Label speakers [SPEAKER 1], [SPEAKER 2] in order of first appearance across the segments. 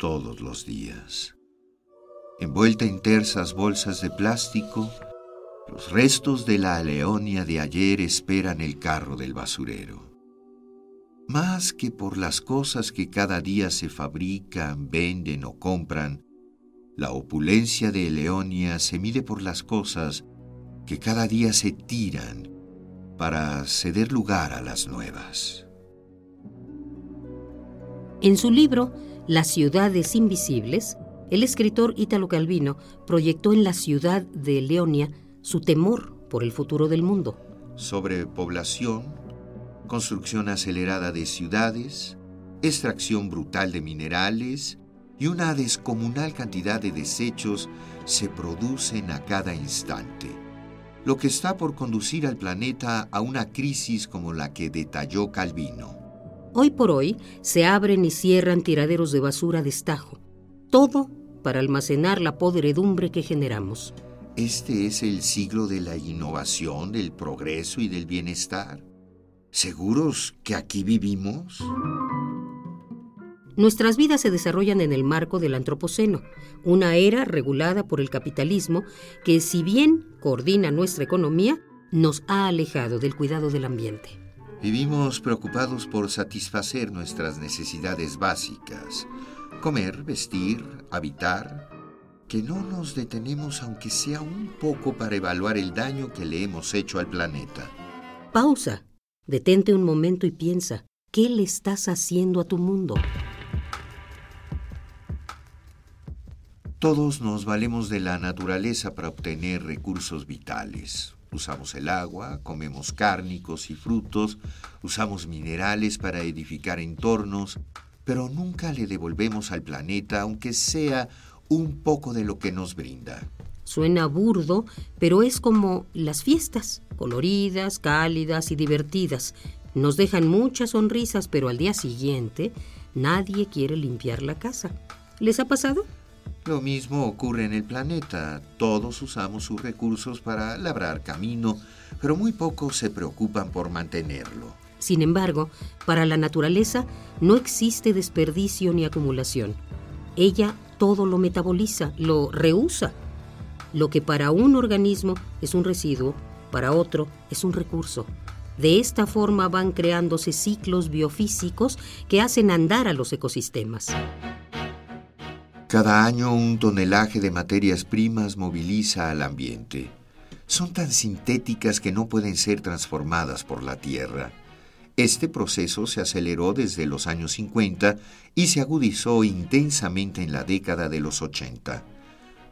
[SPEAKER 1] todos los días. Envuelta en tersas bolsas de plástico, los restos de la Leonia de ayer esperan el carro del basurero. Más que por las cosas que cada día se fabrican, venden o compran, la opulencia de Leonia se mide por las cosas que cada día se tiran para ceder lugar a las nuevas.
[SPEAKER 2] En su libro Las ciudades invisibles, el escritor Ítalo Calvino proyectó en la ciudad de Leonia su temor por el futuro del mundo.
[SPEAKER 1] Sobrepoblación, construcción acelerada de ciudades, extracción brutal de minerales y una descomunal cantidad de desechos se producen a cada instante lo que está por conducir al planeta a una crisis como la que detalló Calvino.
[SPEAKER 2] Hoy por hoy se abren y cierran tiraderos de basura de estajo, todo para almacenar la podredumbre que generamos.
[SPEAKER 1] Este es el siglo de la innovación, del progreso y del bienestar. ¿Seguros que aquí vivimos?
[SPEAKER 2] Nuestras vidas se desarrollan en el marco del Antropoceno, una era regulada por el capitalismo que, si bien coordina nuestra economía, nos ha alejado del cuidado del ambiente.
[SPEAKER 1] Vivimos preocupados por satisfacer nuestras necesidades básicas, comer, vestir, habitar, que no nos detenemos aunque sea un poco para evaluar el daño que le hemos hecho al planeta.
[SPEAKER 2] Pausa, detente un momento y piensa, ¿qué le estás haciendo a tu mundo?
[SPEAKER 1] Todos nos valemos de la naturaleza para obtener recursos vitales. Usamos el agua, comemos cárnicos y frutos, usamos minerales para edificar entornos, pero nunca le devolvemos al planeta, aunque sea un poco de lo que nos brinda.
[SPEAKER 2] Suena burdo, pero es como las fiestas, coloridas, cálidas y divertidas. Nos dejan muchas sonrisas, pero al día siguiente nadie quiere limpiar la casa. ¿Les ha pasado?
[SPEAKER 1] Lo mismo ocurre en el planeta. Todos usamos sus recursos para labrar camino, pero muy pocos se preocupan por mantenerlo.
[SPEAKER 2] Sin embargo, para la naturaleza no existe desperdicio ni acumulación. Ella todo lo metaboliza, lo reusa. Lo que para un organismo es un residuo, para otro es un recurso. De esta forma van creándose ciclos biofísicos que hacen andar a los ecosistemas.
[SPEAKER 1] Cada año un tonelaje de materias primas moviliza al ambiente. Son tan sintéticas que no pueden ser transformadas por la Tierra. Este proceso se aceleró desde los años 50 y se agudizó intensamente en la década de los 80.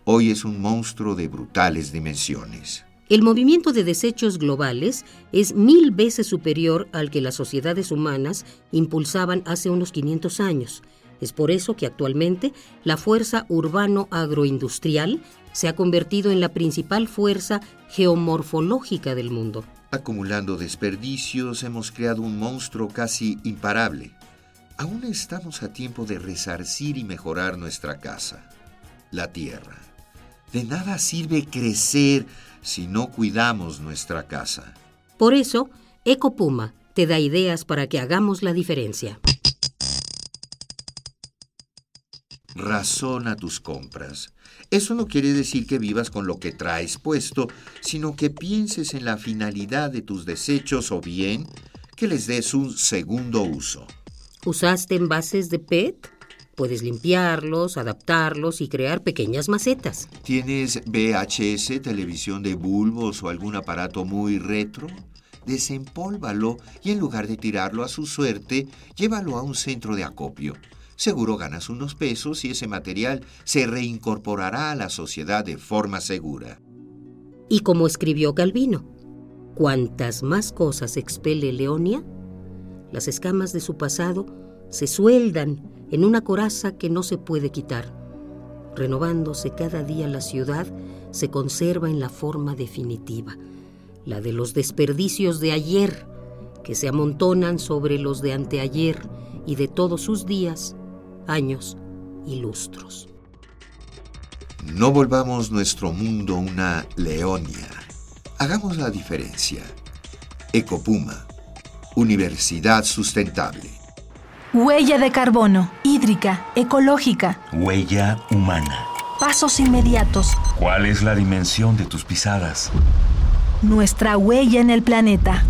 [SPEAKER 1] Hoy es un monstruo de brutales dimensiones.
[SPEAKER 2] El movimiento de desechos globales es mil veces superior al que las sociedades humanas impulsaban hace unos 500 años es por eso que actualmente la fuerza urbano-agroindustrial se ha convertido en la principal fuerza geomorfológica del mundo.
[SPEAKER 1] Acumulando desperdicios hemos creado un monstruo casi imparable. Aún estamos a tiempo de resarcir y mejorar nuestra casa, la tierra. De nada sirve crecer si no cuidamos nuestra casa.
[SPEAKER 2] Por eso, Ecopuma te da ideas para que hagamos la diferencia.
[SPEAKER 1] Razona tus compras. Eso no quiere decir que vivas con lo que traes puesto, sino que pienses en la finalidad de tus desechos o bien que les des un segundo uso.
[SPEAKER 2] ¿Usaste envases de PET? Puedes limpiarlos, adaptarlos y crear pequeñas macetas.
[SPEAKER 1] ¿Tienes VHS, televisión de bulbos o algún aparato muy retro? Desempólvalo y en lugar de tirarlo a su suerte, llévalo a un centro de acopio seguro ganas unos pesos y ese material se reincorporará a la sociedad de forma segura.
[SPEAKER 2] Y como escribió Calvino, cuantas más cosas expele Leonia, las escamas de su pasado se sueldan en una coraza que no se puede quitar. Renovándose cada día la ciudad, se conserva en la forma definitiva, la de los desperdicios de ayer, que se amontonan sobre los de anteayer y de todos sus días, años y lustros.
[SPEAKER 1] No volvamos nuestro mundo una Leonia. Hagamos la diferencia. Ecopuma, Universidad Sustentable.
[SPEAKER 3] Huella de carbono, hídrica, ecológica.
[SPEAKER 4] Huella humana.
[SPEAKER 3] Pasos inmediatos.
[SPEAKER 4] ¿Cuál es la dimensión de tus pisadas?
[SPEAKER 3] Nuestra huella en el planeta.